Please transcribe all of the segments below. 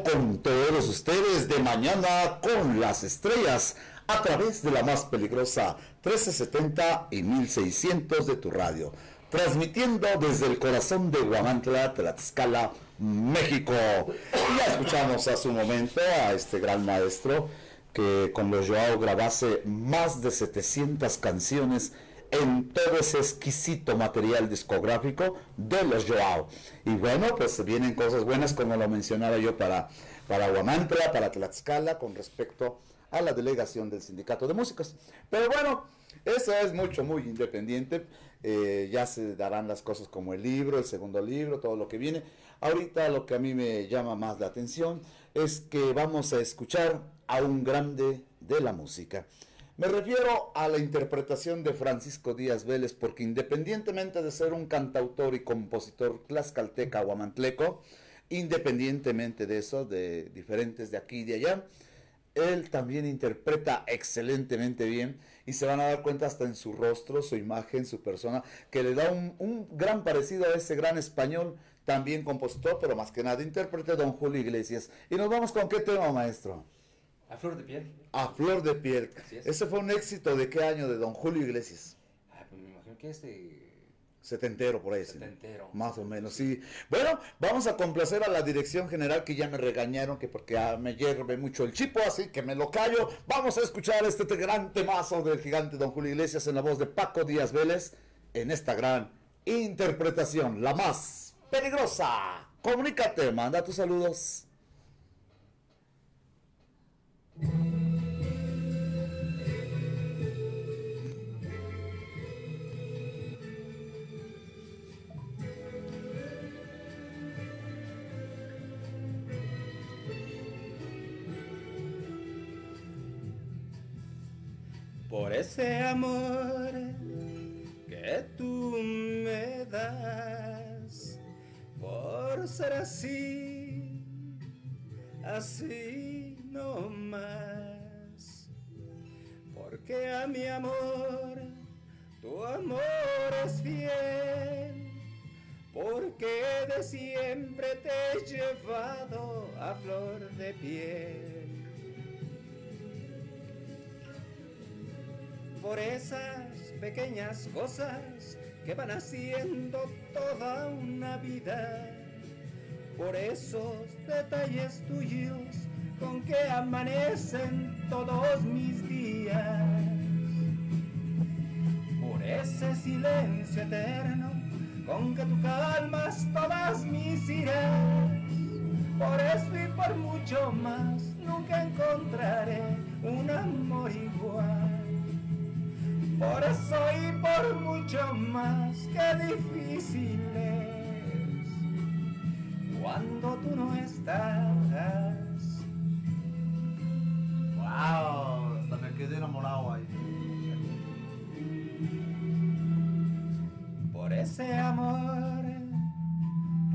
con todos ustedes de mañana con las estrellas a través de la más peligrosa 1370 y 1600 de tu radio, transmitiendo desde el corazón de Guamantla, Tlaxcala, México. Ya escuchamos a su momento a este gran maestro que con los Joao grabase más de 700 canciones en todo ese exquisito material discográfico de los Joao. Y bueno, pues vienen cosas buenas como lo mencionaba yo para, para Huamantla, para Tlaxcala, con respecto a la delegación del Sindicato de Músicos. Pero bueno, eso es mucho, muy independiente. Eh, ya se darán las cosas como el libro, el segundo libro, todo lo que viene. Ahorita lo que a mí me llama más la atención es que vamos a escuchar a un grande de la música. Me refiero a la interpretación de Francisco Díaz Vélez, porque independientemente de ser un cantautor y compositor tlaxcalteca guamantleco, independientemente de eso, de diferentes de aquí y de allá, él también interpreta excelentemente bien y se van a dar cuenta hasta en su rostro, su imagen, su persona, que le da un, un gran parecido a ese gran español, también compositor, pero más que nada intérprete, don Julio Iglesias. Y nos vamos con qué tema, maestro. A flor de piel. A flor de piel. Ese fue un éxito de qué año de Don Julio Iglesias. Ah, pues me imagino que este Setentero por ahí. Setentero. Más o menos, sí. Bueno, vamos a complacer a la dirección general que ya me regañaron que porque me hierve mucho el chipo, así que me lo callo. Vamos a escuchar este gran temazo del gigante Don Julio Iglesias en la voz de Paco Díaz Vélez en esta gran interpretación, la más peligrosa. Comunícate, manda tus saludos. Por ese amor que tú me das, por ser así, así no más. Porque a mi amor, tu amor es fiel. Porque de siempre te he llevado a flor de piel. Por esas pequeñas cosas que van haciendo toda una vida. Por esos detalles tuyos con que amanecen todos mis días. Por ese silencio eterno con que tú calmas todas mis iras. Por eso y por mucho más nunca encontraré un amor igual. Por eso y por mucho más que difícil es cuando tú no estás. Wow, hasta me quedé enamorado ahí. Por ese amor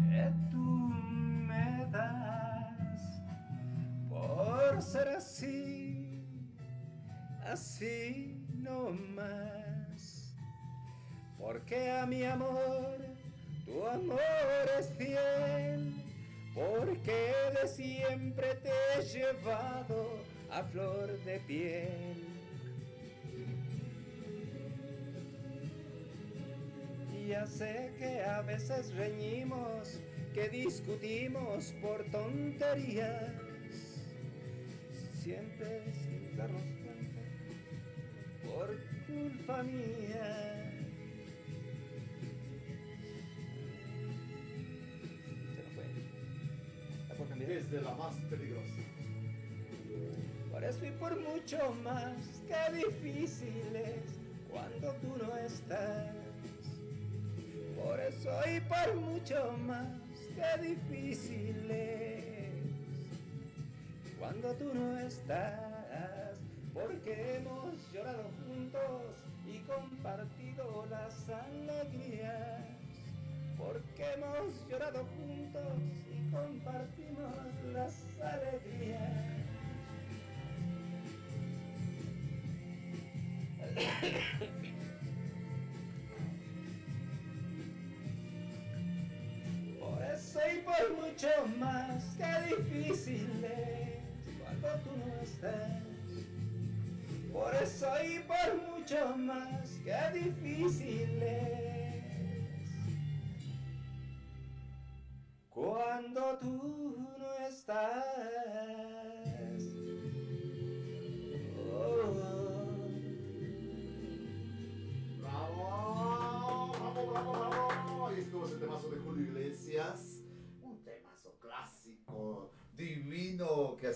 que tú me das, por ser así, así no más. Porque a mi amor, tu amor es fiel, porque de siempre te he llevado a flor de piel. Ya sé que a veces reñimos, que discutimos por tonterías, siempre sin darnos por culpa mía. Se me fue. ¿La puedo cambiar? Desde la más peligrosa. Por eso y por mucho más que difícil es cuando tú no estás. Por eso y por mucho más que difícil es cuando tú no estás. Porque hemos llorado juntos y compartido las alegrías. Porque hemos llorado juntos y compartimos las alegrías. Por eso y por mucho más que difícil es cuando tú no estás. Por eso y por mucho más que difícil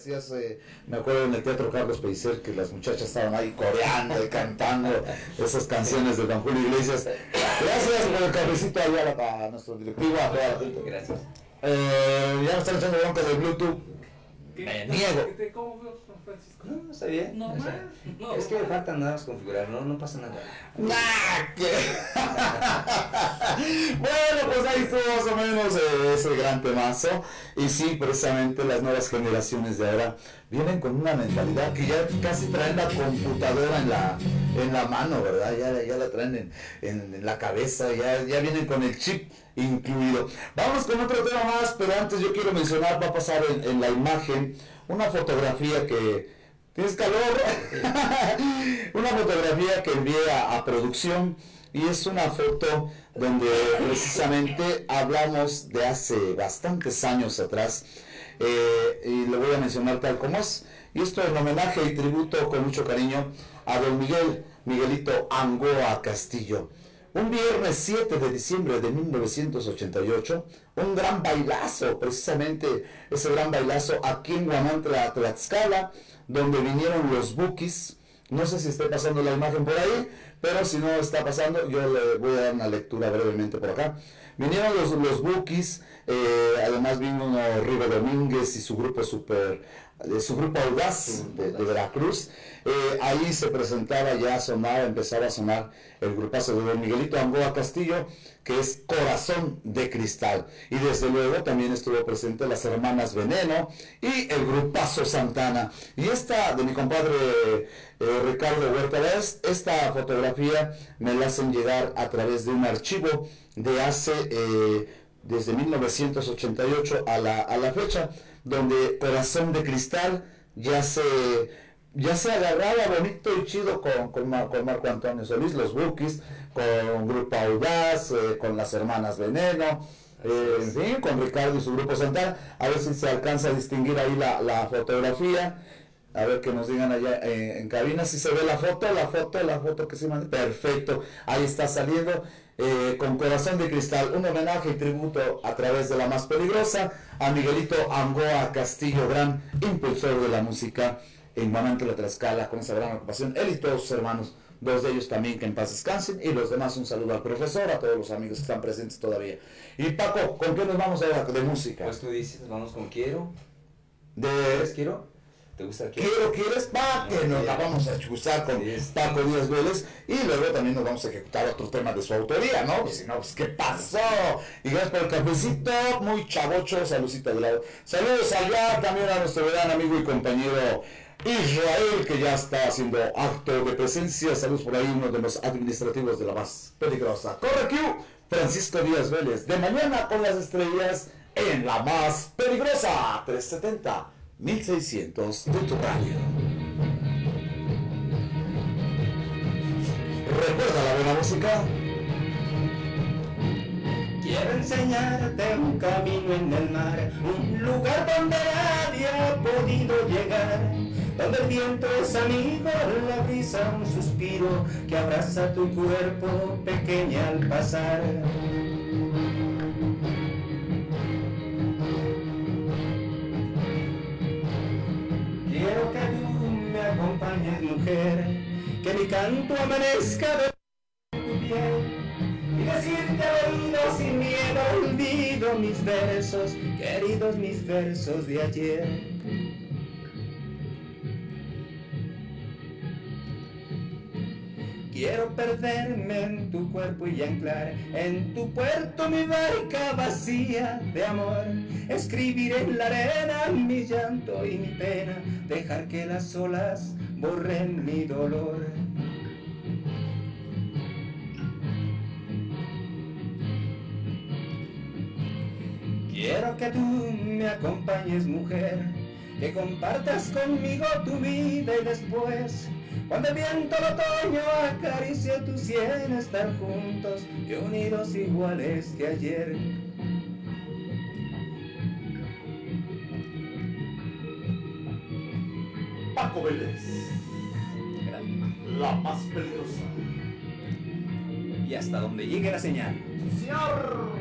hacías, eh, me acuerdo en el Teatro Carlos Pellicer, que las muchachas estaban ahí coreando y cantando esas canciones de Don Julio Iglesias. Gracias por el cafecito allá a, a nuestro directivo, a toda la gente. Gracias. Eh, ya me están echando bronca de Bluetooth. Me niego. No, está bien. No, o sea, mal. No, es que me falta nada más configurar, no, no pasa nada. Bueno, pues ahí estuvo más o menos eh, ese gran temazo. Y sí, precisamente las nuevas generaciones de ahora vienen con una mentalidad que ya casi traen la computadora en la, en la mano, ¿verdad? Ya, ya la traen en, en- en la cabeza, ya, ya vienen con el chip incluido. Vamos con otro tema más, pero antes yo quiero mencionar, va a pasar en, en la imagen una fotografía que... ¿Tienes calor? una fotografía que envié a, a producción y es una foto donde precisamente hablamos de hace bastantes años atrás eh, y lo voy a mencionar tal como es. Y esto en homenaje y tributo con mucho cariño a don Miguel, Miguelito Angoa Castillo. Un viernes 7 de diciembre de 1988, un gran bailazo, precisamente ese gran bailazo aquí en Guamantla, Tlaxcala, donde vinieron los Bookies. No sé si está pasando la imagen por ahí, pero si no está pasando, yo le voy a dar una lectura brevemente por acá. Vinieron los, los eh, además vino River Domínguez y su grupo super, de su grupo Audaz de, Veracruz. Eh, ahí se presentaba, ya sonaba, empezaba a sonar el grupazo de Don Miguelito Angoa Castillo, que es Corazón de Cristal. Y desde luego también estuvo presente las hermanas Veneno y el grupazo Santana. Y esta de mi compadre eh, Ricardo Huerta Vaz, esta fotografía me la hacen llegar a través de un archivo de hace, eh, desde 1988 a la, a la fecha, donde Corazón de Cristal ya se ya se agarraba bonito y chido con, con, Mar- con Marco Antonio Solís, los Bookies, con Grupo Audaz, eh, con las hermanas Veneno, eh, con Ricardo y su Grupo Santana. A ver si se alcanza a distinguir ahí la, la fotografía. A ver que nos digan allá eh, en cabina si se ve la foto, la foto, la foto que se manda. Perfecto, ahí está saliendo eh, con corazón de cristal, un homenaje y tributo a través de la más peligrosa a Miguelito Angoa Castillo, gran impulsor de la música en Guamantla, Tlaxcala, con esa gran ocupación. Él y todos sus hermanos, dos de ellos también que en paz descansen, y los demás un saludo al profesor, a todos los amigos que están presentes todavía. Y Paco, ¿con qué nos vamos ahora de música? Pues tú dices, vamos con Quiero. De ¿Quieres Quiero? ¿Te gusta el Quiero? Quiero, quieres, pa, que nos la vamos a chuzar con. Paco Díaz Vélez y luego también nos vamos a ejecutar otro tema de su autoría, ¿no? Pues si no, pues ¿qué pasó? Y gracias por el cafecito, muy chavocho, saludcita de lado. Saludos allá también a nuestro gran amigo y compañero Israel, que ya está haciendo acto de presencia. Saludos por ahí, uno de los administrativos de la más peligrosa. Corre Q, Francisco Díaz Vélez, de mañana con las estrellas en la más peligrosa, 370. 1600 de radio. ¿Recuerda la buena música? Quiero enseñarte un camino en el mar, un lugar donde nadie ha podido llegar, donde el viento es amigo, la brisa un suspiro que abraza tu cuerpo pequeña al pasar. Quiero que tú me acompañes, mujer, que mi canto amanezca de tu piel y decirte al oído sin miedo olvido mis versos, queridos mis versos de ayer. Quiero perderme en tu cuerpo y anclar en tu puerto mi barca vacía de amor. Escribir en la arena mi llanto y mi pena, dejar que las olas borren mi dolor. Quiero que tú me acompañes, mujer, que compartas conmigo tu vida y después, cuando el viento del otoño acaricie tu sien, estar juntos y unidos iguales que ayer. Paco Vélez, la más peligrosa. Y hasta donde llegue la señal. Señor.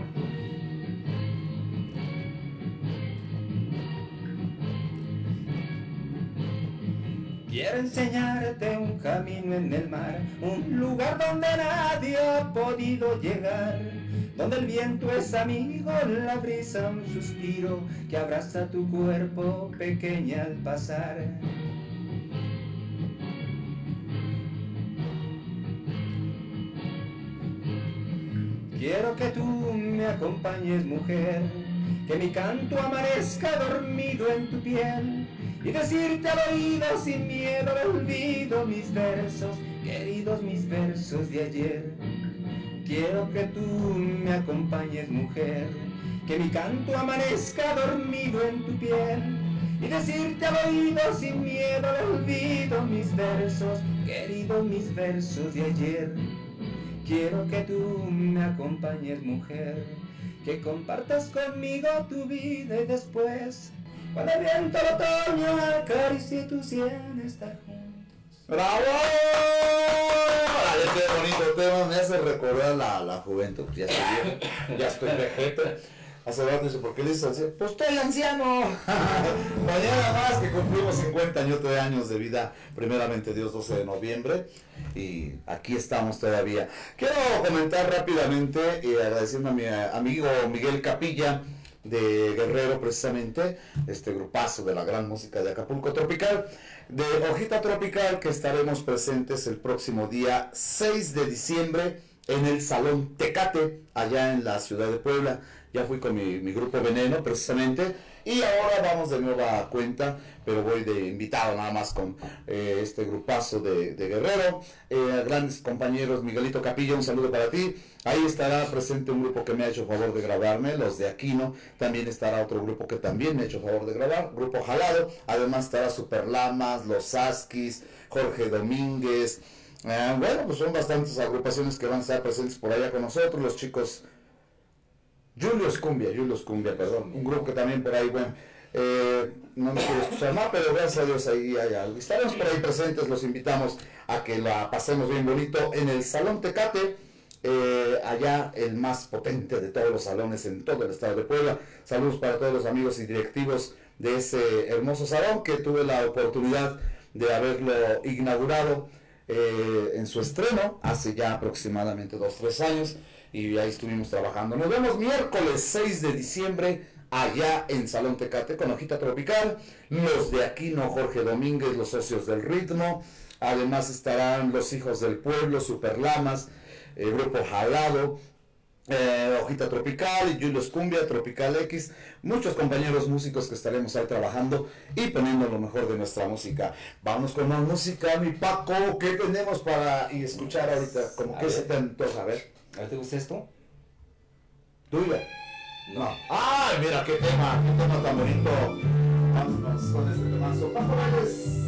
Enseñarte un camino en el mar, un lugar donde nadie ha podido llegar, donde el viento es amigo, la brisa un suspiro que abraza tu cuerpo pequeña al pasar. Quiero que tú me acompañes, mujer, que mi canto amanezca dormido en tu piel y decirte al oído sin miedo al olvido mis versos, queridos mis versos de ayer. Quiero que tú me acompañes, mujer, que mi canto amanezca dormido en tu piel y decirte al oído sin miedo al olvido mis versos, queridos mis versos de ayer. Quiero que tú me acompañes, mujer, que compartas conmigo tu vida y después, cuando el viento otoño acaricie tu sien, estar juntos. ¡Bravo! Órale, qué bonito tema, me hace recordar la, la juventud, ya estoy viejo, ya estoy vejete. Hace rato dice, ¿por qué le dices anciano? Pues estoy anciano. Mañana más que cumplimos 50 años de años de vida, primeramente Dios 12 de noviembre, y aquí estamos todavía. Quiero comentar rápidamente y agradeciendo a mi amigo Miguel Capilla, de Guerrero precisamente, este grupazo de la gran música de Acapulco Tropical, de Hojita Tropical, que estaremos presentes el próximo día 6 de diciembre en el Salón Tecate, allá en la ciudad de Puebla. Ya fui con mi, mi grupo Veneno precisamente. Y ahora vamos de nueva cuenta, pero voy de invitado nada más con eh, este grupazo de, Guerrero. Eh, grandes compañeros, Miguelito Capilla, un saludo para ti. Ahí estará presente un grupo que me ha hecho favor de grabarme, los de Aquino. También estará otro grupo que también me ha hecho favor de grabar, Grupo Jalado. Además estará Super Lamas, Los Askis, Jorge Domínguez. Eh, bueno, pues son bastantes agrupaciones que van a estar presentes por allá con nosotros, los chicos Julius Cumbia, Julius Cumbia, perdón, un grupo que también por ahí, bueno, eh, no me quiero escuchar más, pero gracias a Dios ahí hay algo. Estaremos por ahí presentes, los invitamos a que la pasemos bien bonito en el Salón Tecate, eh, allá el más potente de todos los salones en todo el estado de Puebla. Saludos para todos los amigos y directivos de ese hermoso salón que tuve la oportunidad de haberlo inaugurado eh, en su estreno hace ya aproximadamente dos, tres años y ahí estuvimos trabajando. Nos vemos miércoles 6 de diciembre allá en Salón Tecate con Hojita Tropical, los de Aquino, Jorge Domínguez, los socios del ritmo, además estarán los hijos del pueblo, Superlamas, el grupo Jalado, eh, Hojita Tropical y Julius Cumbia, Tropical X, muchos compañeros músicos que estaremos ahí trabajando y poniendo lo mejor de nuestra música. Vamos con más música, mi Paco, ¿qué tenemos para y escuchar ahorita? Como que se te antoja, a ver. ¿A ver, te gusta esto? Tuya. No. ¡Ay, mira qué tema! ¡Qué tema tan bonito! Vámonos con este temazo. Paco Vélez.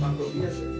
¿Cuántos días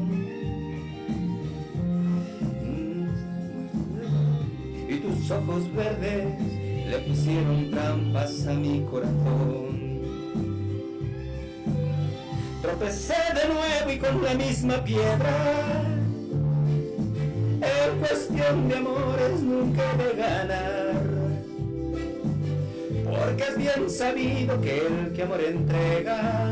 ojos verdes le pusieron trampas a mi corazón. Tropecé de nuevo y con la misma piedra. En cuestión de amores nunca de ganar. Porque es bien sabido que el que amor entrega,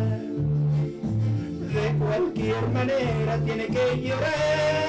de cualquier manera tiene que llorar.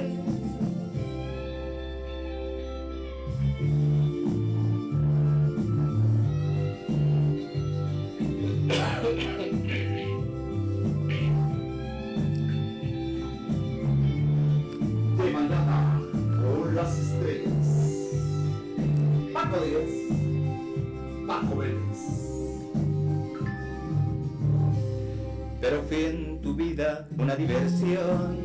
Una diversión.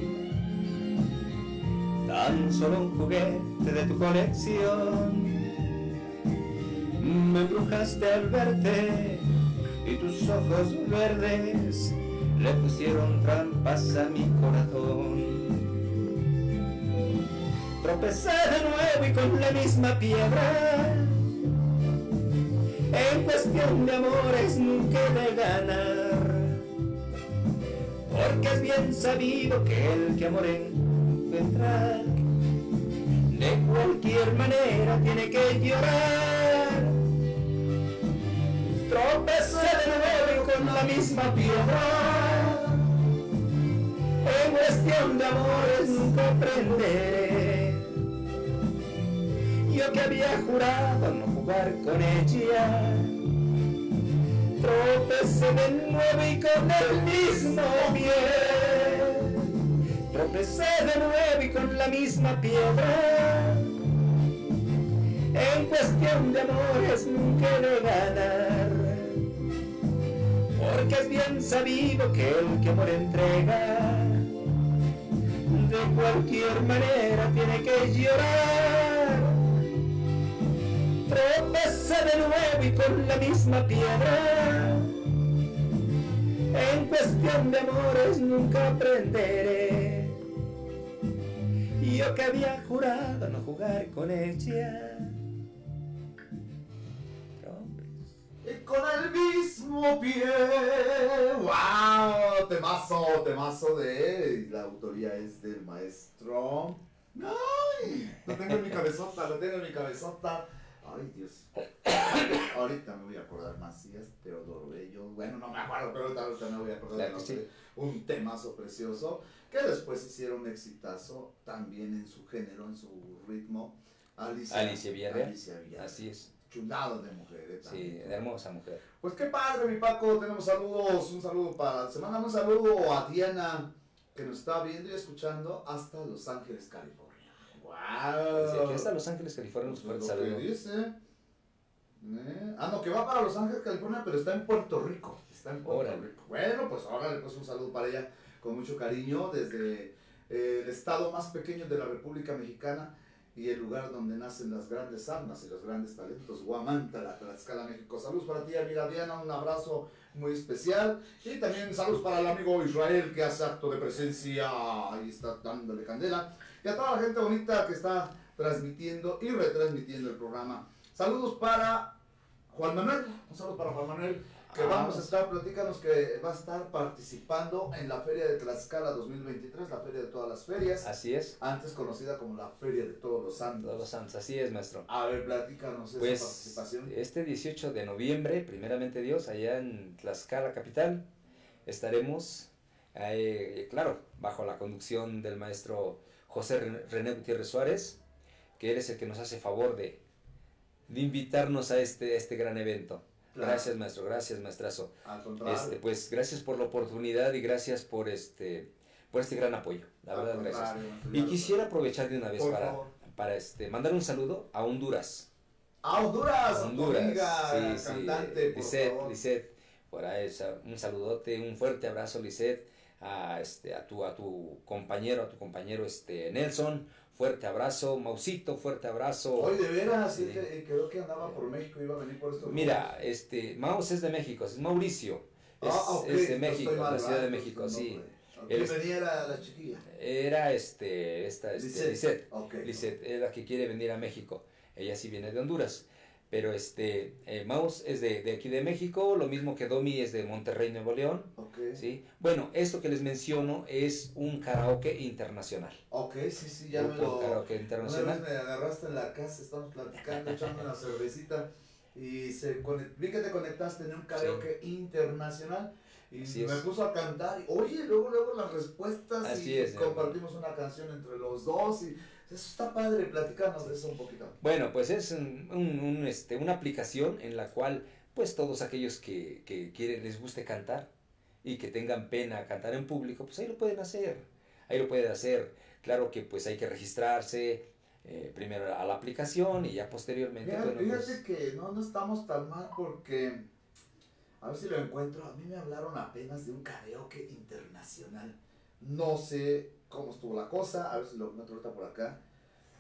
Tan solo un juguete de tu colección. Me embrujaste al verte y tus ojos verdes le pusieron trampas a mi corazón. Tropecé de nuevo y con la misma piedra. En cuestión de amores nunca de ganar. Porque es bien sabido que el que amor encuentra de cualquier manera tiene que llorar. Tropecé de nuevo con la misma piedra. En cuestión de amores nunca aprenderé. Yo que había jurado no jugar con ella tropecé de nuevo y con el mismo pie. Tropecé de nuevo y con la misma piedra. En cuestión de amores nunca de ganar. Porque es bien sabido que el que amor entrega, de cualquier manera tiene que llorar. Tropecé de nuevo y con la misma piedra. En cuestión de amores nunca aprenderé. Yo que había jurado no jugar con ella. Y con el mismo pie. ¡Wow! Temazo, temazo de. La autoría es del maestro. ¡Ay! Lo tengo en mi cabezota, lo tengo en mi cabezota. Ay, Dios. Ahorita me voy a acordar Macías, Teodoro Bello. Bueno, no me acuerdo, pero ahorita, me voy a acordar Claro de nombre. un temazo precioso. Que después hicieron un exitazo también en su género, en su ritmo. Alicia, Alicia Villarreal. Alicia Villarreal. Así es. Chulado de mujer, eh, Sí, también. hermosa mujer. Pues qué padre, mi Paco. Tenemos saludos. Un saludo para. Se manda un saludo a Diana, que nos está viendo y escuchando hasta Los Ángeles, California. Desde aquí hasta Los Ángeles, California, lo saludo. que dice. Eh, Ah, no, que va para Los Ángeles, California, pero está en Puerto Rico. Está en Puerto Órale. Rico. Bueno, pues órale, pues un saludo para ella con mucho cariño desde eh, el estado más pequeño de la República Mexicana y el lugar donde nacen las grandes almas y los grandes talentos, Guamantla, Tlaxcala, México. Saludos para ti, amiga Diana, un abrazo muy especial. Y también saludos para el amigo Israel que hace acto de presencia, ahí está dándole candela. Y a toda la gente bonita que está transmitiendo y retransmitiendo el programa. Saludos para Juan Manuel, un saludo para Juan Manuel, que Ah. vamos a estar, platícanos que va a estar participando en la Feria de Tlaxcala 2023, la Feria de todas las ferias, Así es. antes conocida como la Feria de todos los santos. Todos los santos, así es, maestro. A ver, platícanos esa Pues participación. este 18 de noviembre, primeramente Dios, allá en Tlaxcala capital, estaremos, eh, claro, bajo la conducción del maestro José René- Gutiérrez Suárez, que él es el que nos hace favor de, de invitarnos a este, a este gran evento. Claro. Gracias, maestro, gracias, maestrazo. Al contrario, Este, pues gracias por la oportunidad y gracias por este, por este gran apoyo. La al verdad, gracias. Y quisiera aprovechar de una vez Por para, favor. para este, mandar un saludo a Honduras. A Honduras, Honduras, amiga, sí, cantante, por Lisette, favor. Lisette, por ahí, un saludote, un fuerte abrazo, Lisette, a, este, a, tu, a tu compañero, a tu compañero este, Nelson, fuerte abrazo, Mausito, fuerte abrazo. Hoy de veras, sí. que, quedó que andaba por México, iba a venir por estos Mira, este, Maus es de México, es Mauricio, es, Ah, ok, es de México, mal, la Ciudad de. México, sí. no, pues. ¿Quién Eres- venía la, la chiquilla? Era este, esta, este, Lisette. Lisette, es la que quiere venir a México. Ella sí viene de Honduras. Pero este, eh, Maus es de, de aquí de México, lo mismo que Domi es de Monterrey, Nuevo León. Ok. ¿sí? Bueno, esto que les menciono es un karaoke internacional. Ok, sí, sí, ya me Grupo lo... karaoke Una internacional. vez me agarraste en la casa, estamos platicando, echando una cervecita y se conect- vi que te conectaste en un karaoke internacional y Así me es. puso a cantar oye, luego luego las respuestas Así y es, compartimos una canción entre los dos y eso está padre, platícanos de eso un poquito. Bueno, pues es un, un- un, este, una aplicación en la cual pues todos aquellos que, que quieren, les guste cantar y que tengan pena cantar en público, pues ahí lo pueden hacer. Ahí lo pueden hacer. Claro que pues hay que registrarse eh, primero a la aplicación y ya posteriormente. Bueno, fíjate pues, que no, no estamos tan mal porque a ver si lo encuentro. A mí me hablaron apenas de un karaoke internacional. No sé cómo estuvo la cosa, a ver si lo encuentro ahorita por acá.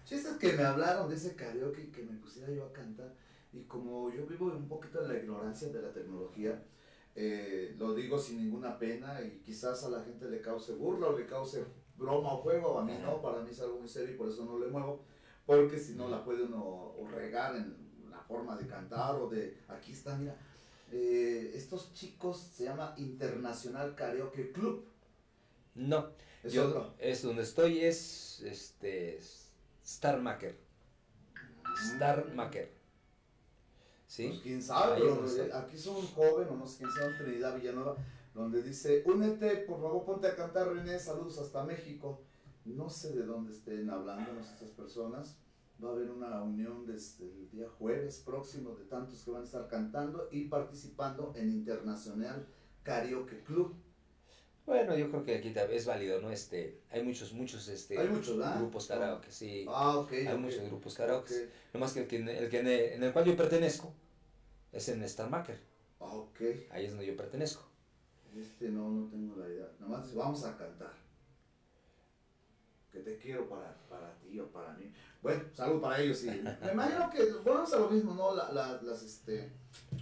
Chistes que me hablaron de ese karaoke que me pusiera yo a cantar. Y como yo vivo un poquito en la ignorancia de la tecnología, eh, lo digo sin ninguna pena y quizás a la gente le cause burla o le cause broma o juego. A mí no, para mí es algo muy serio y por eso no le muevo. Porque si no la puede uno o regar en la forma de cantar o de... Aquí está, mira. eh, estos chicos se llama Internacional Karaoke Club. no, Es yo otro. es donde estoy es este Star Maker. Star Maker. ¿Sí? Pues quién sabe, pero aquí son un joven o no sé quién sea, Trinidad Villanueva, donde dice, únete, por favor ponte a cantar René, saludos hasta México. No sé de dónde estén hablando estas personas. Va a haber una unión desde el día jueves próximo de tantos que van a estar cantando y participando en Internacional Karaoke Club. Bueno, yo creo que aquí es válido, ¿no? Este, hay muchos, muchos, este, Hay muchos, grupos karaoke, sí. Ah, ok. hay muchos grupos karaoke. Ok. Nomás que el que, el que en, el, en el cual yo pertenezco es en Star Maker. Ah, ok. Ahí es donde yo pertenezco. Este no, no tengo la idea. Nomás vamos a cantar. Que te quiero para, para ti o para mí. Bueno, salud para ellos, sí. Me imagino que volvemos a lo mismo, ¿no? La- la- las este,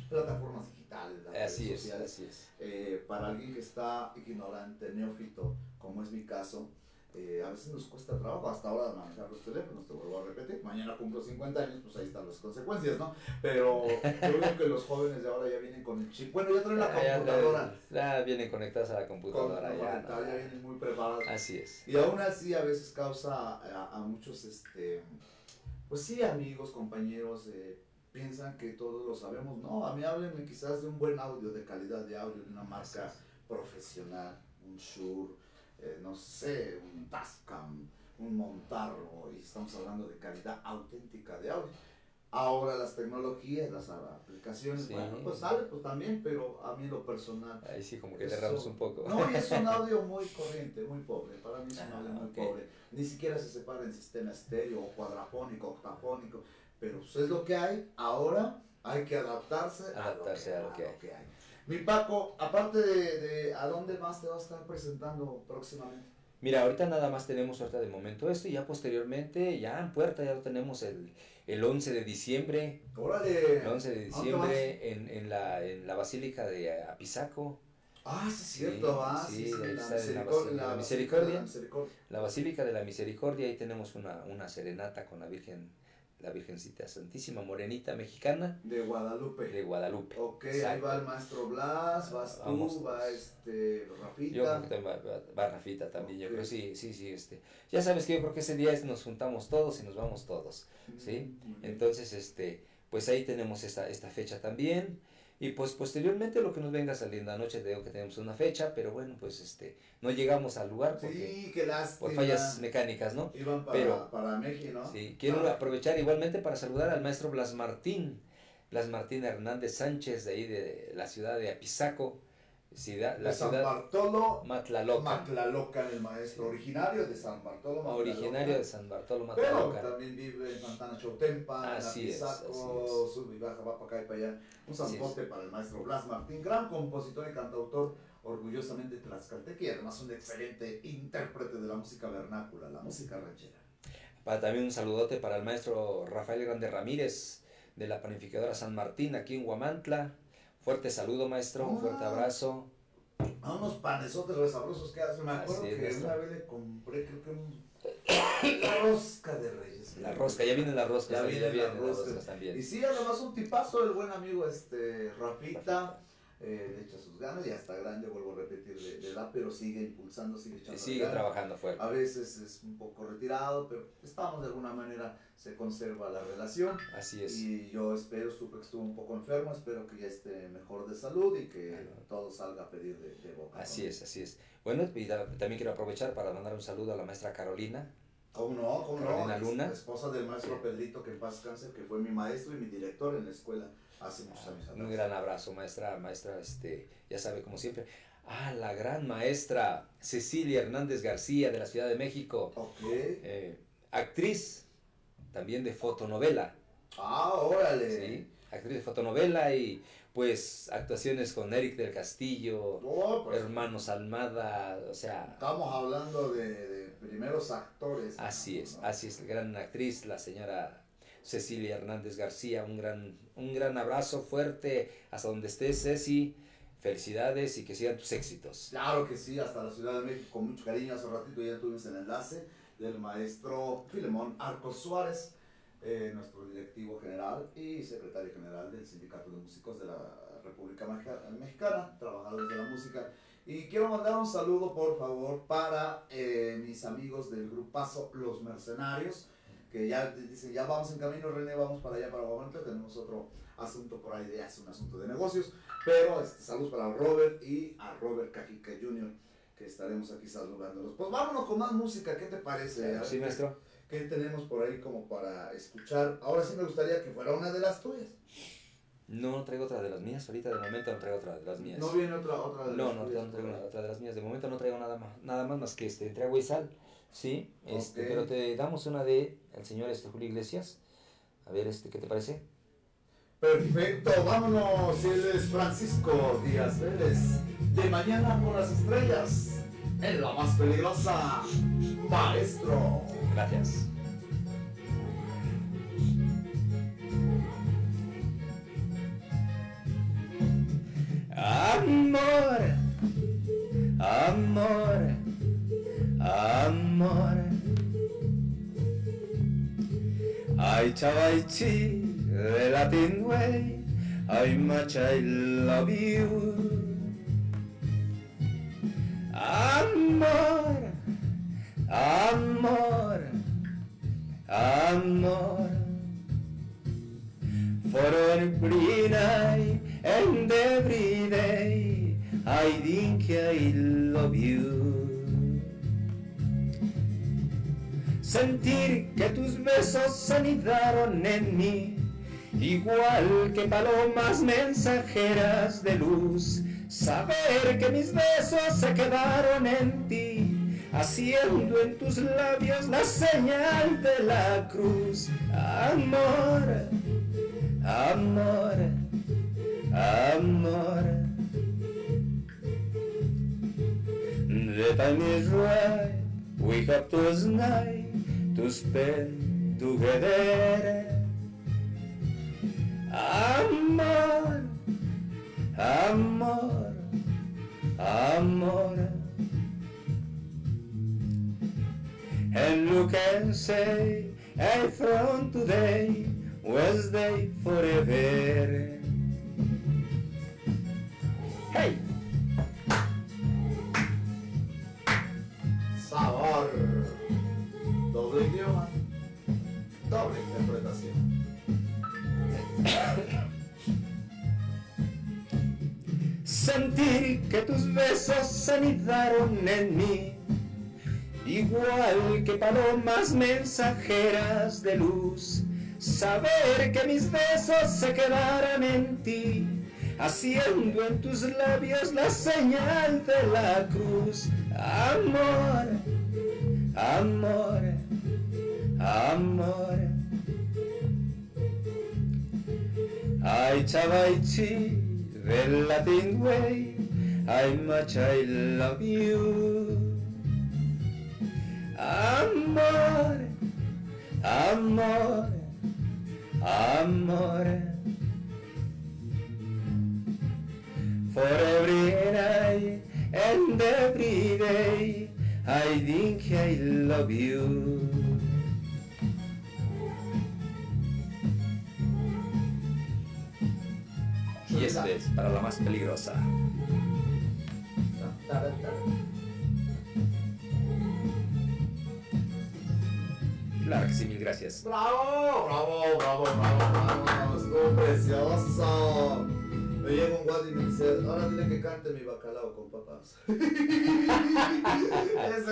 plataformas digitales, las Así redes es, sociales. así es. Eh, para alguien que está ignorante, neófito, como es mi caso, eh, a veces nos cuesta trabajo hasta ahora manejar los teléfonos, te vuelvo a repetir. Mañana cumplo 50 años, pues ahí están las consecuencias, ¿no? Pero yo veo que los jóvenes de ahora ya vienen con el chip. Bueno, ya traen la Ah, ya- computadora. Ya, vienen conectadas a la Con computadora. la ya, ¿no? ya vienen muy preparados. Así es. Y aún así a veces causa a, a muchos, este, pues sí, amigos, compañeros, eh, piensan que todos lo sabemos. No, a mí háblenme quizás de un buen audio, de calidad de audio, de una marca es. profesional, un Shure, eh, no sé, un Tascam, un Montarro, y estamos hablando de calidad auténtica de audio. Ahora las tecnologías, las aplicaciones, Sí. bueno, pues sale pues también, pero a mí lo personal Ahí sí, como que derramos un poco. no, y es un audio muy corriente, muy pobre. Para mí es un Ah, audio muy pobre. Ni siquiera se separa en sistema estéreo o cuadrafónico, octafónico. Pero pues es lo que hay. Ahora hay que adaptarse, Adaptarse a a lo, que, a lo que hay. Mi Paco, aparte de, de a dónde más te vas a estar presentando próximamente. Mira, ahorita nada más tenemos ahorita de momento esto y ya posteriormente, ya en puerta, ya lo tenemos el, el 11 de diciembre. Órale. El 11 de ¿A dónde diciembre en, en, la, en la Basílica de Apizaco. Ah, sí, es cierto, va. sí, Sí, sí, la, está en la misericordia, la misericordia. La Basílica de la Misericordia, ahí tenemos una, una serenata con la Virgen, la Virgencita Santísima Morenita Mexicana De Guadalupe. de Guadalupe. Ok, ahí va el maestro Blas, vas tú, Vamos va este, Rafita. Yo creo que va, va- va Rafita también, yo creo, sí, sí, sí, este. Ya sabes que yo creo que ese día es nos juntamos todos y nos vamos todos, ¿sí? Mm. Entonces, este, pues ahí tenemos esta, esta fecha también. Y pues posteriormente lo que nos venga saliendo anoche, te digo que tenemos una fecha, pero bueno, pues este, no llegamos al lugar porque, Sí, por fallas mecánicas, ¿no? Iban para, pero- para México, ¿no? Sí, quiero Ah, aprovechar igualmente para saludar al maestro Blas Martín, Blas Martín Hernández Sánchez, de ahí de la ciudad de Apizaco, ciudad, la de San ciudad Bartolo Matlaloca, Matlalocan, el maestro originario de San Bartolo Matlalocan. originario de San Bartolo Pero Matlaloca. también vive en Santana Chautempa, Así en Apizaco, sube y baja, va para acá y para allá. Un saludote para el maestro Blas Martín, gran compositor y cantautor, orgullosamente tlaxcalteca y además un excelente intérprete de la música vernácula, la música ranchera. Para también un saludote para el maestro Rafael Grande Ramírez de la panificadora San Martín aquí en Huamantla. Fuerte saludo maestro, un fuerte Ah. abrazo. a unos panesotes resabrosos que hacen. Me acuerdo Así es, que maestro. una vez le compré, creo que un, la rosca de reyes. La rosca, ya vienen las roscas. Ya las roscas. roscas también. Y sí, además un tipazo, el buen amigo este Rafita, eh, le echa sus ganas y hasta grande, vuelvo a repetir, le da, pero sigue impulsando, sigue echando Y sigue ganas. trabajando fuerte. A veces es un poco retirado, pero estamos de alguna manera, se conserva la relación. Así es. Y yo espero, supe que estuvo un poco enfermo, espero que ya esté mejor de salud y que Claro. todo salga a pedir de, de boca. Así ¿no? es, así es. Bueno, y da- también quiero aprovechar para mandar un saludo a la maestra Carolina. ¿Cómo no? ¿Cómo Carolina no? Luna. Es- Esposa del maestro Pedrito, que en paz cáncer, que fue mi maestro y mi director en la escuela hace muchos años Un atrás. gran abrazo, maestra, maestra, este, ya sabe, como siempre. Ah, la gran maestra Cecilia Hernández García de la Ciudad de México, Ok. eh, actriz también de fotonovela, Ah, órale. ¿sí? Actriz de fotonovela y pues actuaciones con Eric del Castillo, Oh, pues, Hermanos Almada, o sea, Estamos hablando de, de primeros actores. así es, ¿no? así es, gran actriz, la señora Cecilia Hernández García, un gran, un gran abrazo fuerte hasta donde estés, Ceci, felicidades y que sigan tus éxitos. Claro que sí, hasta la Ciudad de México, con mucho cariño. Hace ratito ya tuvimos el enlace del maestro Filemón Arcos Suárez, eh, nuestro directivo general y secretario general del Sindicato de Músicos de la República Mexicana, trabajadores de la música. Y quiero mandar un saludo, por favor, para eh, mis amigos del grupazo Los Mercenarios, que ya dicen, ya vamos en camino, René, vamos para allá, para Guamantla, tenemos otro asunto por ahí de hace un asunto de negocios. Pero este, saludos para Robert y a Robert Cajica Jr., que estaremos aquí saludándolos. Pues vámonos con más música, ¿qué te parece? ¿Sí, maestro? ¿Qué tenemos por ahí como para escuchar? Ahora sí me gustaría que fuera una de las tuyas. No, no traigo otra de las mías, ahorita de momento no traigo otra de las mías. No viene otra, otra de No, las no, tuyas no traigo por ahí. otra de las mías, de momento no traigo nada más, nada más, más que este, entre agua y sal, sí, este, pero te damos una de el señor este, Julio Iglesias, a ver, este, ¿qué te parece? Perfecto, vámonos. Él es Francisco Díaz Vélez. De mañana con las estrellas. En la más peligrosa. Maestro. Gracias. Amor, Ay, chavaichi, the Latin way. Ay, much I love you. Amor, amor, amor. For every night and every day, I think I love you. Sentir que tus besos anidaron en mí, igual que palomas mensajeras de luz. Saber que mis besos se quedaron en ti, haciendo en tus labios la señal de la cruz. Amor, amor, amor. The time is right, we have tonight to spend together. Amor, amor, amor. And look and say, I from today, Wednesday forever. Doble interpretación. Sentir que tus besos anidaron en mí, igual que palomas mensajeras de luz. Saber que mis besos se quedaran en ti, haciendo en tus labios la señal de la cruz. Amor, amor, amor. Ay, chavaichi, the Latin way, I much I love you. Amor, amor, amor. For every night day I think I love you. Y esta es para la más peligrosa. Claro que sí, mil gracias. Bravo, bravo, bravo, bravo, bravo, estuvo precioso. Me llega un guardia y me dice, ahora dile que cante mi bacalao con papas. Ese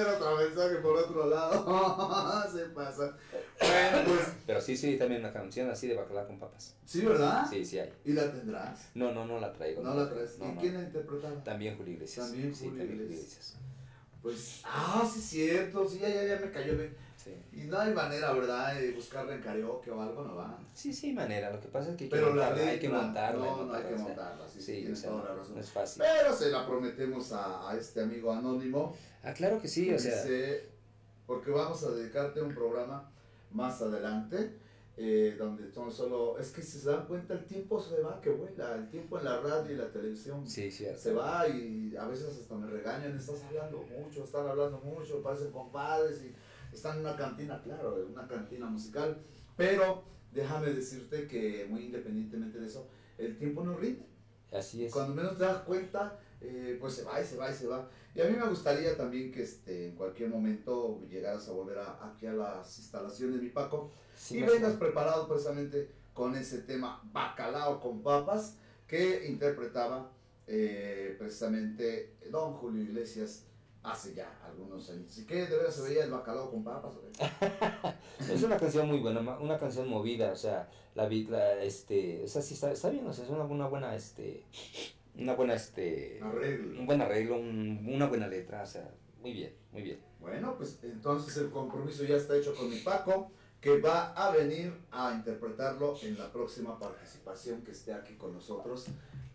era otro mensaje por otro lado. Se pasa. Sí, sí, también una canción así de bacalao con papas. sí, ¿verdad? Sí, sí hay. ¿Y la tendrás? No, no, no la traigo. No la traes. No, ¿Y no. quién la interpretaba? También Julio Iglesias. También sí, Julio Iglesias. Iglesias. Pues, ah, sí es cierto, sí, ya, ya, ya me cayó bien. Sí. Y no hay manera, ¿verdad?, de buscarla en karaoke o algo, no va. Sí, sí, hay manera. Lo que pasa es que hay que Pero la montarla, hay que montarla. no, no hay que montarla, sí, Sí, o tienes sea, toda la no, razón. no es fácil. Pero se la prometemos a, a este amigo anónimo. Ah, claro que sí, o sea. Dice, porque vamos a dedicarte un programa más adelante, eh, donde son solo, es que si se dan cuenta el tiempo se va, que vuela, el tiempo en la radio y la televisión Sí, se va y a veces hasta me regañan, estás hablando mucho, están hablando mucho, parecen compadres y están en una cantina, claro, en una cantina musical, pero déjame decirte que muy independientemente de eso, el tiempo no rinde. Así es. Cuando menos te das cuenta, eh, pues se va y se va y se va. Y a mí me gustaría también que este, en cualquier momento llegaras a volver a- aquí a las instalaciones de mi Paco Sí, y vengas preparado precisamente con ese tema bacalao con papas que interpretaba eh, precisamente Don Julio Iglesias hace ya algunos años. ¿Y qué de veras se veía el bacalao con papas? Es una canción muy buena, una canción movida, o sea, la, la este, o sea, sí está, está bien, o sea, es una, una buena, este, una buena, este, Arreglo. un buen arreglo, un- una buena letra, o sea, muy bien, muy bien. Bueno, pues entonces el compromiso ya está hecho con mi Paco, que va a venir a interpretarlo en la próxima participación que esté aquí con nosotros,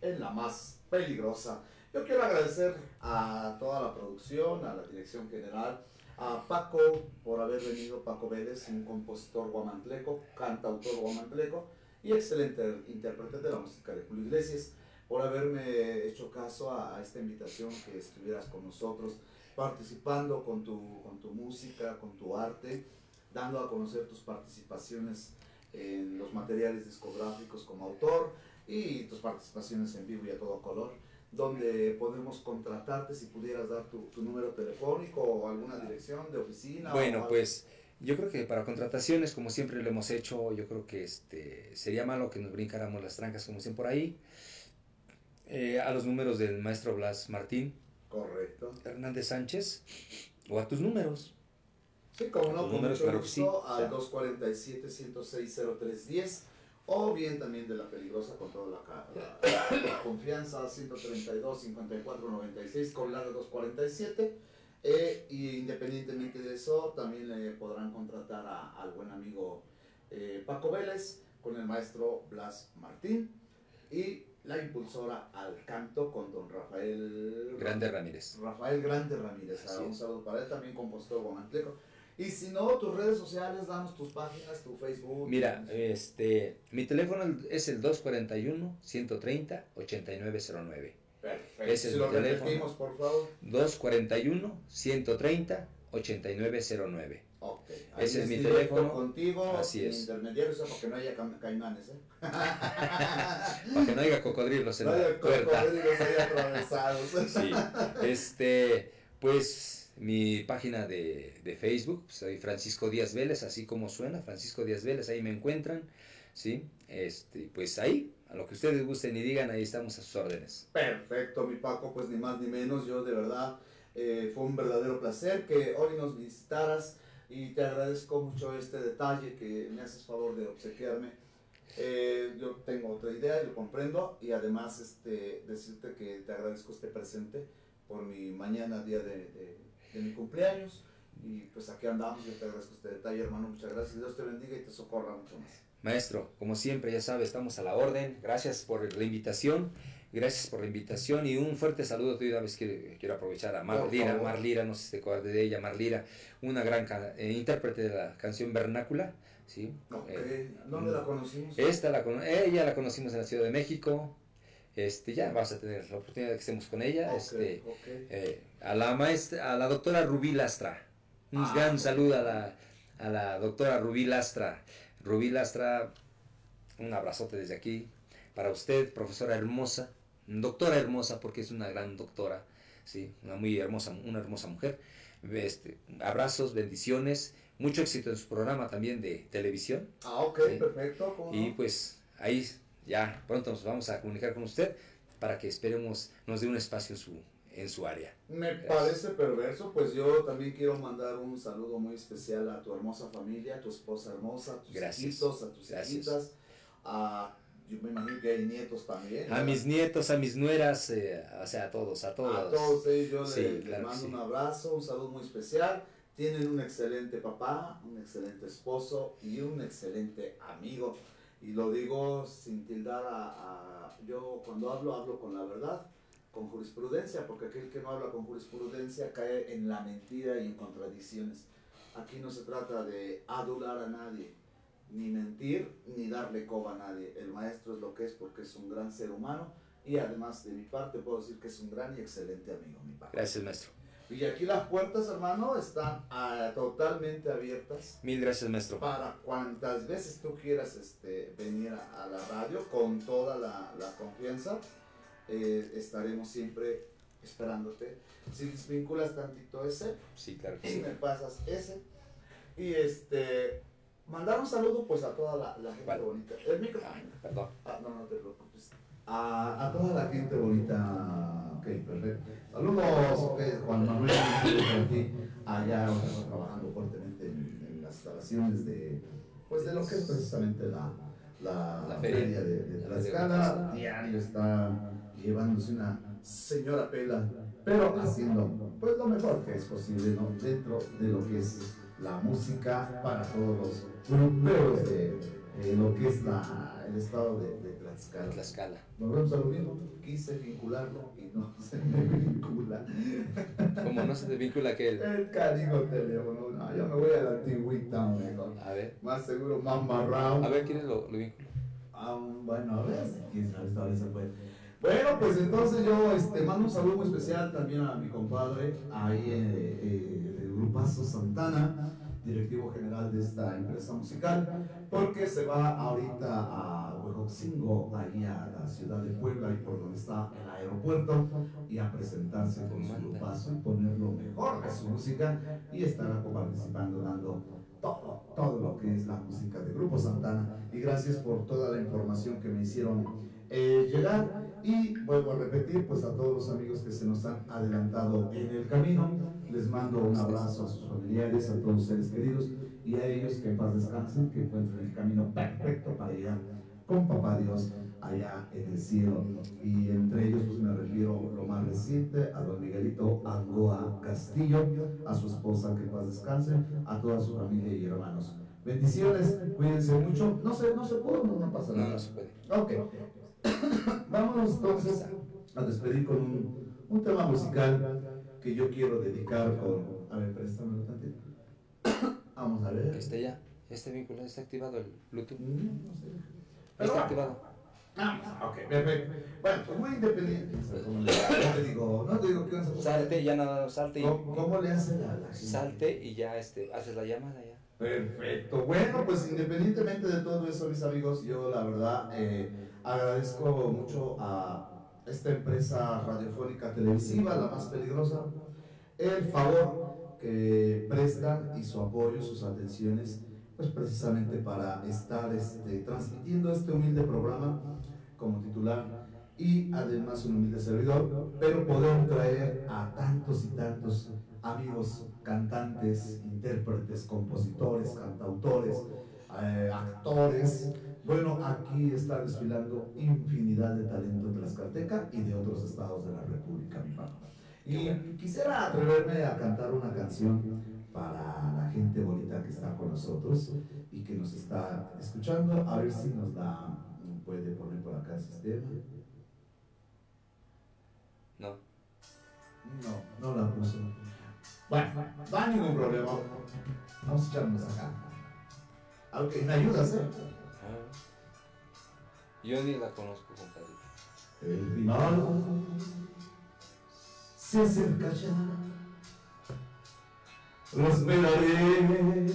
en la más peligrosa. Yo quiero agradecer a toda la producción, a la dirección general, a Paco por haber venido, Paco Vélez, un compositor guamantleco, cantautor guamantleco y excelente intérprete de la música de Julio Iglesias, por haberme hecho caso a, a esta invitación que estuvieras con nosotros participando con tu, con tu música, con tu arte, dando a conocer tus participaciones en los materiales discográficos como autor y tus participaciones en vivo y a todo color, donde podemos contratarte si pudieras dar tu, tu número telefónico o alguna dirección de oficina. o Bueno, algo. pues yo creo que para contrataciones, como siempre lo hemos hecho, yo creo que este sería malo que nos brincáramos las trancas como dicen por ahí. Eh, a los números del maestro Blas Martín Correcto. Hernández Sánchez o a tus números. Sí, como no, con mucho claro sí. al O 247-106-0310 o bien también de la peligrosa con toda la, la- la confianza 132-54-96 con la de 247 eh, y independientemente de eso también le podrán contratar a- al buen amigo eh, Paco Vélez con el maestro Blas Martín y la impulsora al canto con don Rafael Grande Ramírez. Rafael Grande Ramírez. Un saludo para él, también compositor guamantleco. Y si no, tus redes sociales, danos tus páginas, tu Facebook. Mira, tu- este, mi teléfono es el 241-130-8909. Perfecto. ese es si mi lo teléfono. repetimos, por favor. 241-130-8909. Ok. Ese es mi teléfono. Contigo, Así es. intermediarios, o sea, porque no haya cam- caimanes, ¿eh? Para que no haya cocodrilos en no la haya puerta. cocodrilos ahí atravesados. Sí. Este, pues mi página de, de Facebook, soy Francisco Díaz Vélez, así como suena, Francisco Díaz Vélez, ahí me encuentran, ¿sí? Este, pues ahí, a lo que ustedes gusten y digan, ahí estamos a sus órdenes. Perfecto, mi Paco, pues ni más ni menos, yo de verdad eh, fue un verdadero placer que hoy nos visitaras y te agradezco mucho este detalle que me haces favor de obsequiarme. Eh, yo tengo otra idea, lo comprendo y además este, decirte que te agradezco este presente por mi mañana, día de, de- de mi cumpleaños y pues aquí andamos, yo te agradezco este detalle hermano, muchas gracias, Dios te bendiga y te socorra mucho más. Maestro, como siempre, ya sabe, estamos a la orden. Gracias por la invitación. Gracias por la invitación y un fuerte saludo. Yo una vez quiero, quiero aprovechar a Mar Por Lira. favor. Mar Lira, no sé si te acuerdas de ella, Mar Lira, una gran eh, intérprete de la canción vernácula. ¿sí? Ok, Eh, ¿dónde la conocimos? Esta la ella la conocimos en la Ciudad de México. este, ya vas a tener la oportunidad de que estemos con ella. Este, eh, a la maestra, a la doctora Rubí Lastra. Un Ah, gran saludo a la, a la doctora Rubí Lastra. Rubí Lastra, un abrazote desde aquí para usted, profesora hermosa, doctora hermosa, porque es una gran doctora, sí, una muy hermosa, una hermosa mujer. Este, abrazos, bendiciones, mucho éxito en su programa también de televisión. Ah, ok, Sí. perfecto. ¿cómo Y no? pues ahí ya pronto nos vamos a comunicar con usted para que esperemos nos dé un espacio en su, en su área. Me parece perverso, pues yo también quiero mandar un saludo muy especial a tu hermosa familia, a tu esposa hermosa, a tus Gracias. hijitos, a tus Gracias. hijitas, a, yo me imagino que hay nietos también. A mis nietos, a mis nueras, eh, o sea, a todos, a todos. A todos ellos yo Sí, le- les, claro mando sí. un abrazo, un saludo muy especial. Tienen un excelente papá, un excelente esposo y un excelente amigo. Y lo digo sin tildar a, a- Yo cuando hablo, hablo con la verdad, con jurisprudencia, porque aquel que no habla con jurisprudencia cae en la mentira y en contradicciones. Aquí no se trata de adular a nadie, ni mentir, ni darle coba a nadie. El maestro es lo que es porque es un gran ser humano y además de mi parte puedo decir que es un gran y excelente amigo, mi papá. Gracias, maestro. Y aquí las puertas, hermano, están ah, totalmente abiertas Mil gracias, maestro. para cuantas veces tú quieras este, venir a, a la radio con toda la, la confianza. eh, estaremos siempre esperándote. Si desvinculas tantito ese, Sí, claro que sí. me pasas ese. Y este, mandar un saludo pues a toda la, la gente bonita. El micro. Ah, perdón. Ah, no, no te preocupes. A, a toda la gente bonita. Ok, perfecto. Saludos, ok, Juan Manuel, aquí. Allá está trabajando fuertemente en, en las instalaciones de, pues de lo que es precisamente la, la, La feria. feria de, de. Tlaxcala. Diario está llevándose una señora pela, pero haciendo pues lo mejor que es posible, ¿no? Dentro de lo que es la música para todos los gruperos de, de lo que es la, el estado de, de Tlaxcala. Tlaxcala. Volvemos a lo mismo, quise vincularlo y no se me vincula. Como no se te vincula aquel. El cariño teléfono, no, yo me voy a la antigüita mejor. A ver. Más seguro, más marrao. A ver, ¿quién es lo, lo vincula? Ah, bueno, a ver, si quién sabe, vez se puede. Bueno, pues entonces yo este, mando un saludo muy especial también a mi compadre, ahí eh, eh, del Grupazo Santana, directivo general de esta empresa musical, porque se va ahorita a Huejotzingo, ahí a la ciudad de Puebla y por donde está el aeropuerto, y a presentarse con su grupazo y poner lo mejor de su música y estará participando, dando todo, todo lo que es la música de Grupo Santana. Y gracias por toda la información que me hicieron eh, llegar. Y vuelvo a repetir, pues a todos los amigos que se nos han adelantado en el camino, les mando un abrazo a sus familiares, a todos los seres queridos y a ellos que en paz descansen, que encuentren el camino perfecto para llegar con Papá Dios allá en el cielo. Y entre ellos, pues me refiero lo más reciente a don Miguelito Angoa Castillo, a su esposa que en paz descanse, a toda su familia y hermanos. Bendiciones, cuídense mucho. No se, no se pudo, no, no pasa No, nada. no se puede. Ok. Vámonos entonces a despedir con un, un tema musical que yo quiero dedicar con. A ver, préstamelo tantito. Vamos a ver. Esté ya. Este vínculo está activado el Bluetooth. Mm, no sé. Pero Está bueno. activado. Ah, ok, perfecto. Bueno, pues muy independiente. No te digo, no te digo que vamos a Salte, ya nada, salte y. ¿Cómo, cómo le hace la, la? Salte y ya este, haces la llamada ya. Perfecto. Bueno, pues independientemente de todo eso, mis amigos, yo la verdad eh, agradezco mucho a esta empresa radiofónica televisiva, la más peligrosa, el favor que prestan y su apoyo, sus atenciones, pues precisamente para estar este, transmitiendo este humilde programa como titular y además un humilde servidor, pero poder traer a tantos y tantos amigos cantantes, intérpretes, compositores, cantautores, eh, actores. Bueno, aquí está desfilando infinidad de talento de Tlaxcalteca y de otros estados de la República, mi papá. Y quisiera atreverme a cantar una canción para la gente bonita que está con nosotros y que nos está escuchando. A ver si nos la puede poner por acá el sistema. No. No, no la puso. Bueno, no hay ningún problema. Vamos a echarnos acá. Ok, me ayudas, ¿eh? Yo ni la conozco, compadre. El final se acerca ya. Los miraré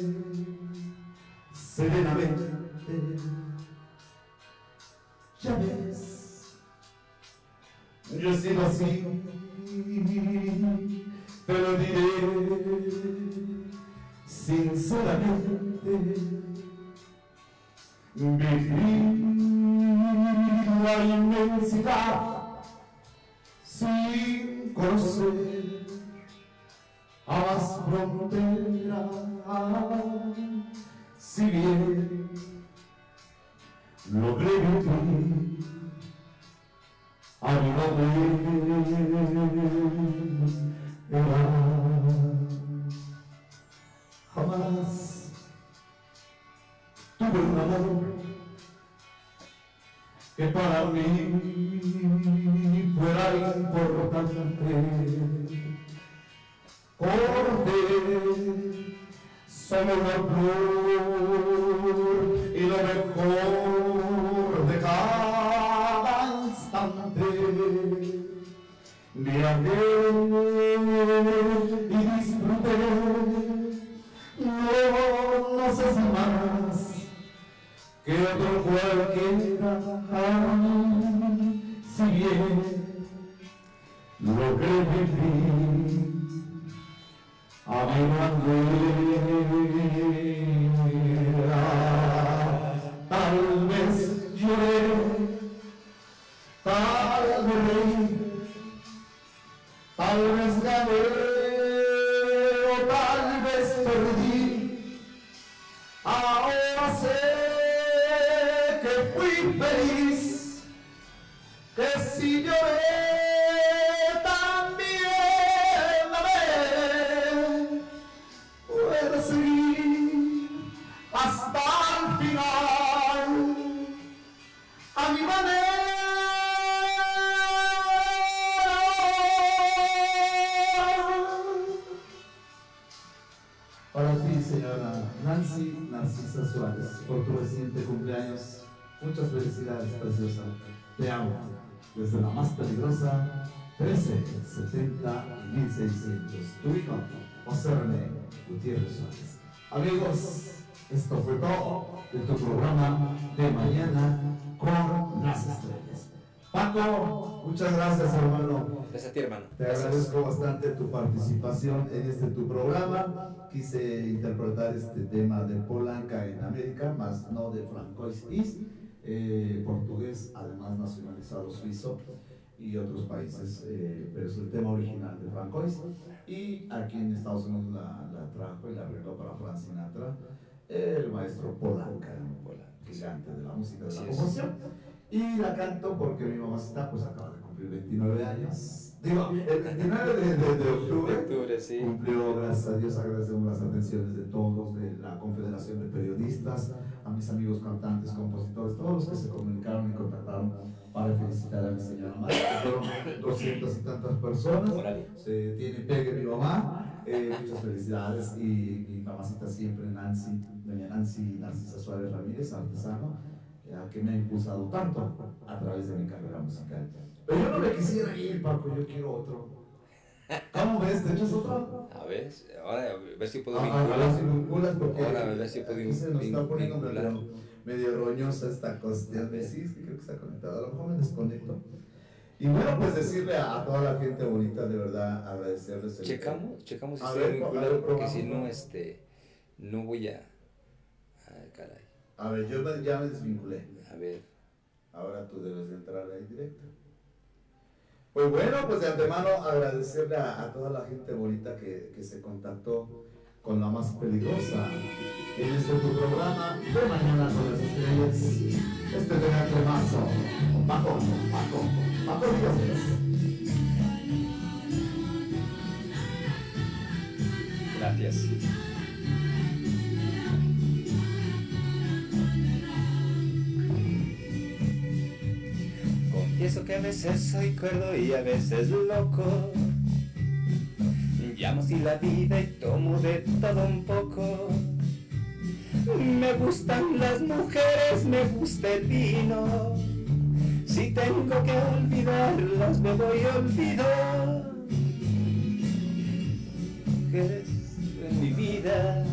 serenamente. Ya ves, yo he sido así, te lo diré sinceramente. Viví la inmensidad sin conocer a las fronteras. Si bien logré vivir a mi Jamás mí fuera importante. Porque somos la Para ti, señora Nancy Narcisa Suárez, por tu reciente cumpleaños. Muchas felicidades, preciosa. Te amo. Desde la más peligrosa, 13, 70 y 1600. Tu hijo, José René Gutiérrez Suárez. Amigos, esto fue todo de tu programa de mañana con las estrellas. Paco, muchas gracias, hermano. Gracias a ti, hermano. Te Gracias. agradezco bastante tu participación en este tu programa. Quise interpretar este tema de Polanca en América, más no de Francois Is, eh, portugués, además nacionalizado suizo y otros países, eh, pero es el tema original de Francois. Y aquí en Estados Unidos la, la trajo y la arregló para Frank Sinatra, el maestro Polanca, gigante de la música de la composición. Y la canto porque mi mamacita pues acaba de cumplir 29 años. Digo, el 29 de, de- de octubre Octubre, sí. cumplió, gracias a Dios, agradecemos las atenciones de todos, de la Confederación de Periodistas, a mis amigos cantantes, compositores, todos los que se comunicaron y contactaron para felicitar a mi señora madre, fueron 200 y tantas personas. Se tiene pegue mi mamá, eh, muchas felicidades y mi mamacita siempre, Nancy, doña Nancy Narcisa Suárez Ramírez, artesano, ya que me ha impulsado tanto a través de mi carrera musical. Pero yo no me quisiera ir, Paco, yo quiero otro. ¿Cómo ves? ¿Te echas otro? A ver, ahora a ver si puedo Ah, a ver si vincular. vinculas porque Ahora, a ver si puedo se nos está poniendo vincular. medio, medio roñosa esta cuestión sí, es que creo que está conectado, a lo mejor me desconecto. Y bueno, pues decirle a, a toda la gente bonita, de verdad, agradecerles. el- Checamos, checamos si A estoy ver, a vinculado, porque si no, este, no voy a... Ay, caray. A ver, yo me- ya me desvinculé. A ver. Ahora tú debes de entrar ahí directo. Pues bueno, pues de antemano agradecerle a, a toda la gente bonita que, que se contactó con la más peligrosa en este tu programa de Mañana con las Estrellas. Este gran temazo. Paco, Paco, Paco Díaz. Gracias. Que a veces soy cuerdo y a veces loco. Llamo así la vida y tomo de todo un poco. Me gustan las mujeres, me gusta el vino. Si tengo que olvidarlas, me voy a olvidar. Mujeres en mi vida.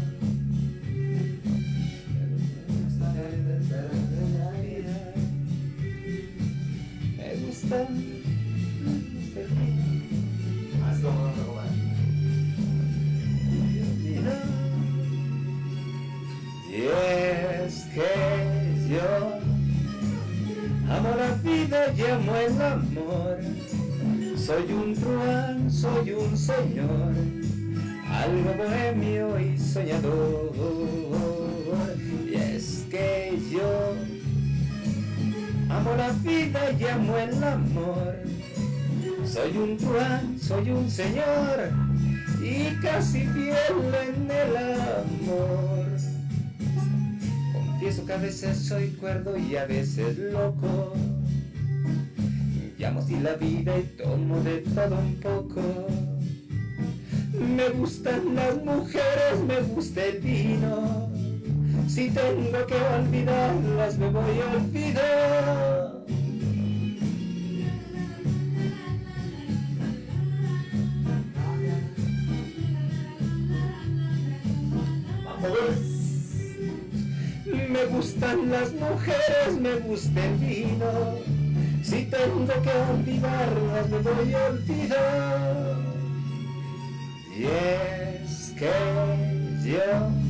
Y es que yo amo la vida y amo el amor. Soy un truán, soy un señor, algo bohemio y soñador. Y es que yo amo la vida y amo el amor. Soy un truán, soy un señor y casi fiel en el amor. Confieso que a veces soy cuerdo y a veces loco. Llamo así la vida y tomo de todo un poco. Me gustan las mujeres, me gusta el vino. Si tengo que olvidarlas, me voy a olvidar. Me gustan las mujeres, me gusta el vino. Si tengo que olvidarlas, me voy a olvidar. Y es que yo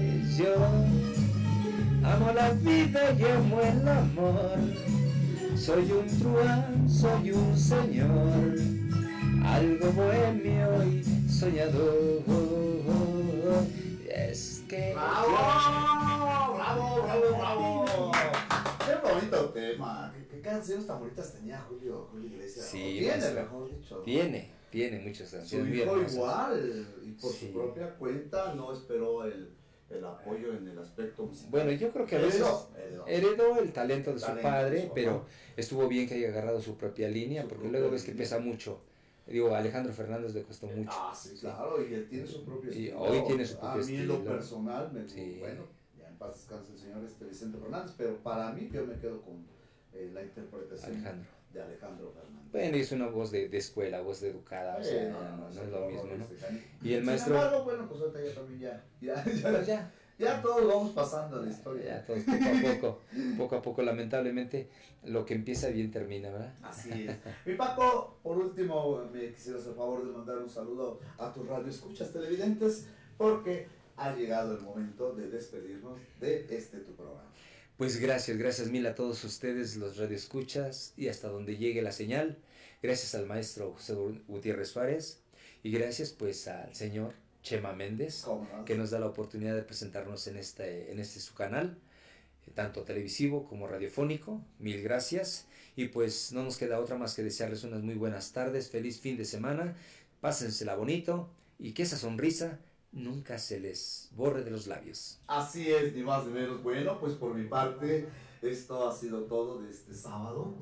yo amo la vida y amo el amor. Soy un truán, soy un señor, algo bohemio y soñador. Y es que ¡Bravo! ¡Bravo, bravo, bravo! Qué bonito tema. ¿Qué, qué canciones tan bonitas tenía Julio, Julio Iglesias? Sí, tiene, mejor dicho. Tiene, tiene muchas Su canciones muy hijo igual, y por Sí. su propia cuenta no esperó el, el apoyo en el aspecto musical. Bueno, yo creo que a veces Heredó, heredó. heredó el talento de su Talento de padre, su pero estuvo bien que haya agarrado su propia línea, Su porque propia luego ves que línea. pesa mucho. Digo, Alejandro Fernández le costó mucho. Ah, sí, claro, y él tiene su propio Y estilo. hoy tiene su propio A mí en lo estilo. personal, me, Sí. bueno, ya en paz descanse el señor este Vicente Fernández, pero para mí yo me quedo con eh, la interpretación Alejandro. De Alejandro Fernández. Bueno, es una voz de, de escuela, voz de educada, o sea, no, no, no ese es lo mismo, ¿no? Y el Sin maestro- embargo, bueno, pues ahorita ya también ya, ya, ya, Pues ya, ya todos vamos pasando a la historia. ya todos poco a poco, poco a poco, lamentablemente, lo que empieza bien termina, ¿verdad? Así es. Mi Paco, por último, me quisiera hacer favor de mandar un saludo a tus radioescuchas televidentes, porque ha llegado el momento de despedirnos de este tu programa. Pues gracias, gracias mil a todos ustedes, los radioescuchas, y hasta donde llegue la señal. Gracias al maestro José Gutiérrez Suárez, y gracias pues al señor Chema Méndez, que nos da la oportunidad de presentarnos en este, en este su canal, tanto televisivo como radiofónico. Mil gracias. Y pues no nos queda otra más que desearles unas muy buenas tardes, feliz fin de semana, pásensela bonito y que esa sonrisa nunca se les borre de los labios. Así es, ni más ni menos. Bueno, pues por mi parte, esto ha sido todo de este sábado.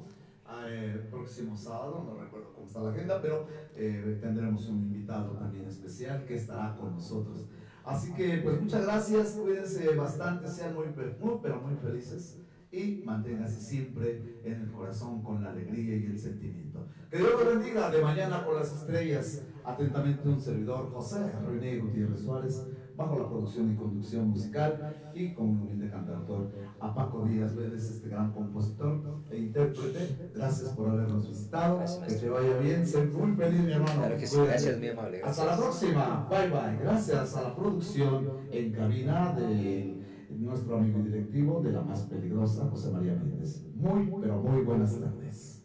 Eh, próximo sábado, no recuerdo cómo está la agenda, pero eh, tendremos un invitado también especial que estará con nosotros. Así que, pues muchas gracias, cuídense bastante, sean muy, muy pero muy felices y manténganse siempre en el corazón con la alegría y el sentimiento. Que Dios los bendiga de mañana con las estrellas. Atentamente un servidor, José René Gutiérrez Suárez, bajo la producción y conducción musical y con un humilde cantautor a Paco Díaz Vélez, este gran compositor e intérprete. Gracias por habernos visitado. Gracias, que te vaya bien. Sé muy feliz, mi hermano. Claro que sí, gracias, mi amable. Hasta la próxima. Bye bye. Gracias a la producción en cabina de nuestro amigo directivo de la más peligrosa, José María Méndez. Muy, pero muy buenas tardes.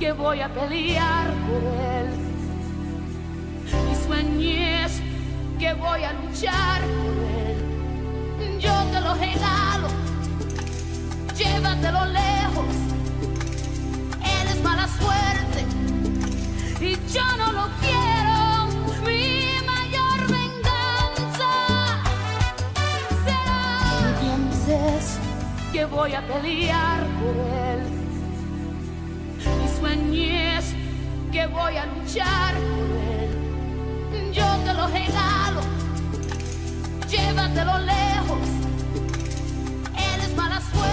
que voy a pelear por él. Y sueñes que voy a luchar por él. Yo te lo regalo, llévatelo lejos. Él es mala suerte y yo no lo quiero. Mi mayor venganza será que voy a pelear por él. Y sueñes que voy a luchar por él. Yo te lo regalo, llévatelo lejos. Él es mala suerte.